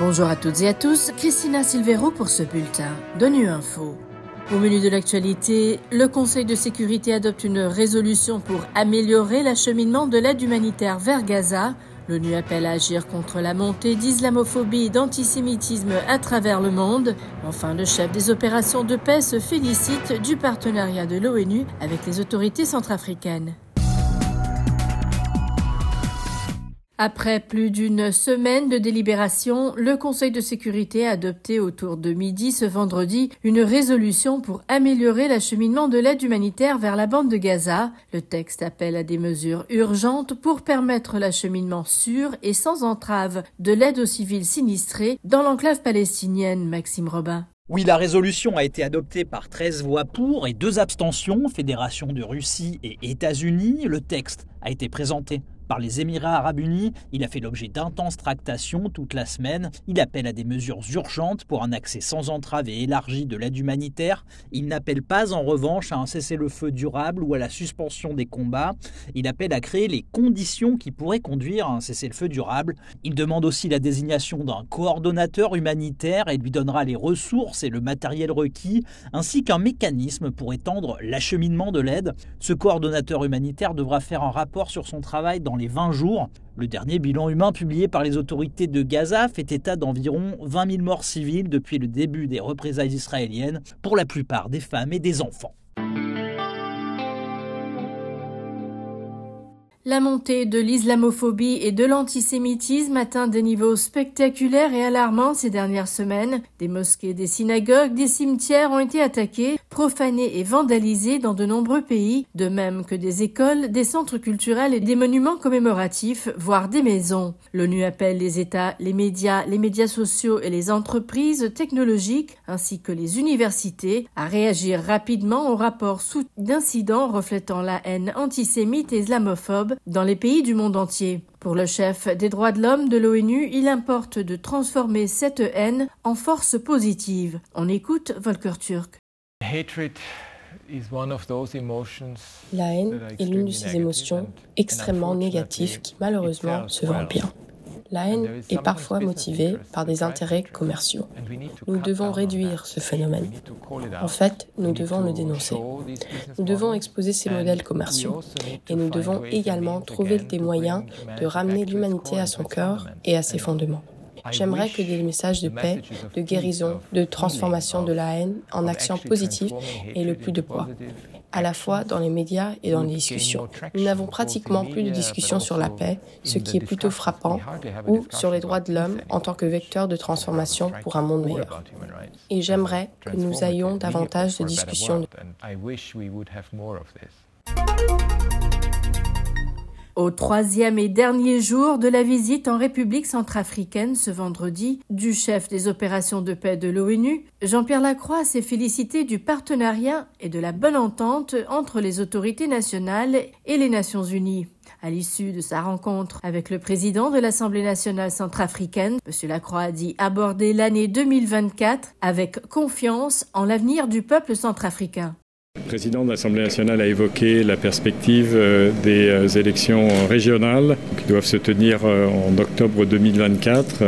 Bonjour à toutes et à tous, Christina Silvero pour ce bulletin d'ONU Info. Au menu de l'actualité, le Conseil de sécurité adopte une résolution pour améliorer l'acheminement de l'aide humanitaire vers Gaza. L'ONU appelle à agir contre la montée d'islamophobie et d'antisémitisme à travers le monde. Enfin, le chef des opérations de paix se félicite du partenariat de l'ONU avec les autorités centrafricaines. Après plus d'une semaine de délibération, le Conseil de sécurité a adopté autour de midi ce vendredi une résolution pour améliorer l'acheminement de l'aide humanitaire vers la bande de Gaza. Le texte appelle à des mesures urgentes pour permettre l'acheminement sûr et sans entrave de l'aide aux civils sinistrés dans l'enclave palestinienne, Maxime Robin. Oui, la résolution a été adoptée par 13 voix pour et 2 abstentions, Fédération de Russie et États-Unis. Le texte a été présenté par les Émirats arabes unis. Il a fait l'objet d'intenses tractations toute la semaine. Il appelle à des mesures urgentes pour un accès sans entrave et élargi de l'aide humanitaire. Il n'appelle pas en revanche à un cessez-le-feu durable ou à la suspension des combats. Il appelle à créer les conditions qui pourraient conduire à un cessez-le-feu durable. Il demande aussi la désignation d'un coordonnateur humanitaire et lui donnera les ressources et le matériel requis, ainsi qu'un mécanisme pour étendre l'acheminement de l'aide. Ce coordonnateur humanitaire devra faire un rapport sur son travail dans les 20 jours. Le dernier bilan humain publié par les autorités de Gaza fait état d'environ 20 000 morts civiles depuis le début des représailles israéliennes, pour la plupart des femmes et des enfants. La montée de l'islamophobie et de l'antisémitisme atteint des niveaux spectaculaires et alarmants ces dernières semaines. Des mosquées, des synagogues, des cimetières ont été attaqués, profanés et vandalisés dans de nombreux pays, de même que des écoles, des centres culturels et des monuments commémoratifs, voire des maisons. L'ONU appelle les États, les médias, les médias sociaux et les entreprises technologiques, ainsi que les universités, à réagir rapidement au rapport sous d'incidents reflétant la haine antisémite et islamophobe dans les pays du monde entier. Pour le chef des droits de l'homme de l'ONU, il importe de transformer cette haine en force positive. On écoute Volker Turk. La haine est l'une de ces émotions extrêmement négatives qui malheureusement se vend bien. La haine est parfois motivée par des intérêts commerciaux. Nous devons réduire ce phénomène. En fait, nous devons le dénoncer. Nous devons exposer ces modèles commerciaux et nous devons également trouver des moyens de ramener l'humanité à son cœur et à ses fondements. J'aimerais que des messages de paix, de guérison, de transformation de la haine en actions positives aient le plus de poids à la fois dans les médias et dans les discussions. Nous n'avons pratiquement plus de discussions sur la paix, ce qui est plutôt frappant, ou sur les droits de l'homme en tant que vecteur de transformation pour un monde meilleur. Et j'aimerais que nous ayons davantage de discussions. Au troisième et dernier jour de la visite en République centrafricaine ce vendredi du chef des opérations de paix de l'ONU, Jean-Pierre Lacroix s'est félicité du partenariat et de la bonne entente entre les autorités nationales et les Nations unies. À l'issue de sa rencontre avec le président de l'Assemblée nationale centrafricaine, M. Lacroix a dit aborder l'année 2024 avec confiance en l'avenir du peuple centrafricain. Le président de l'Assemblée nationale a évoqué la perspective euh, des euh, élections régionales qui doivent se tenir euh, en octobre 2024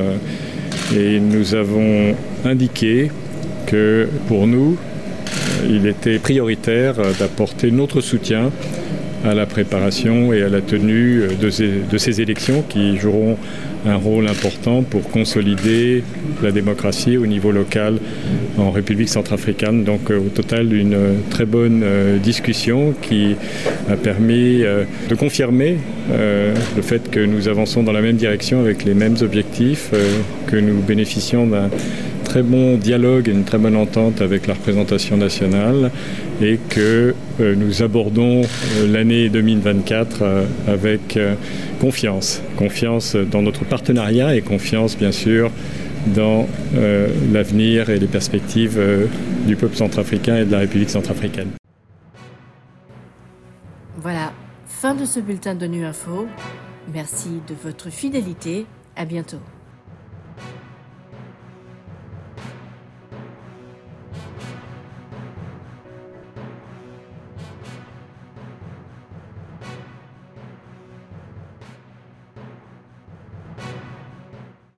et nous avons indiqué que pour nous, il était prioritaire d'apporter notre soutien à la préparation et à la tenue de ces, de ces élections qui joueront un rôle important pour consolider la démocratie au niveau local en République centrafricaine. Donc euh, au total, une euh, très bonne euh, discussion qui a permis de confirmer le fait que nous avançons dans la même direction avec les mêmes objectifs, que nous bénéficions d'un très bon dialogue et une très bonne entente avec la représentation nationale et que nous abordons l'année 2024 avec confiance. Confiance dans notre partenariat et confiance bien sûr dans euh, l'avenir et les perspectives euh, du peuple centrafricain et de la République centrafricaine. Voilà, fin de ce bulletin de Nu Info. Merci de votre fidélité. À bientôt.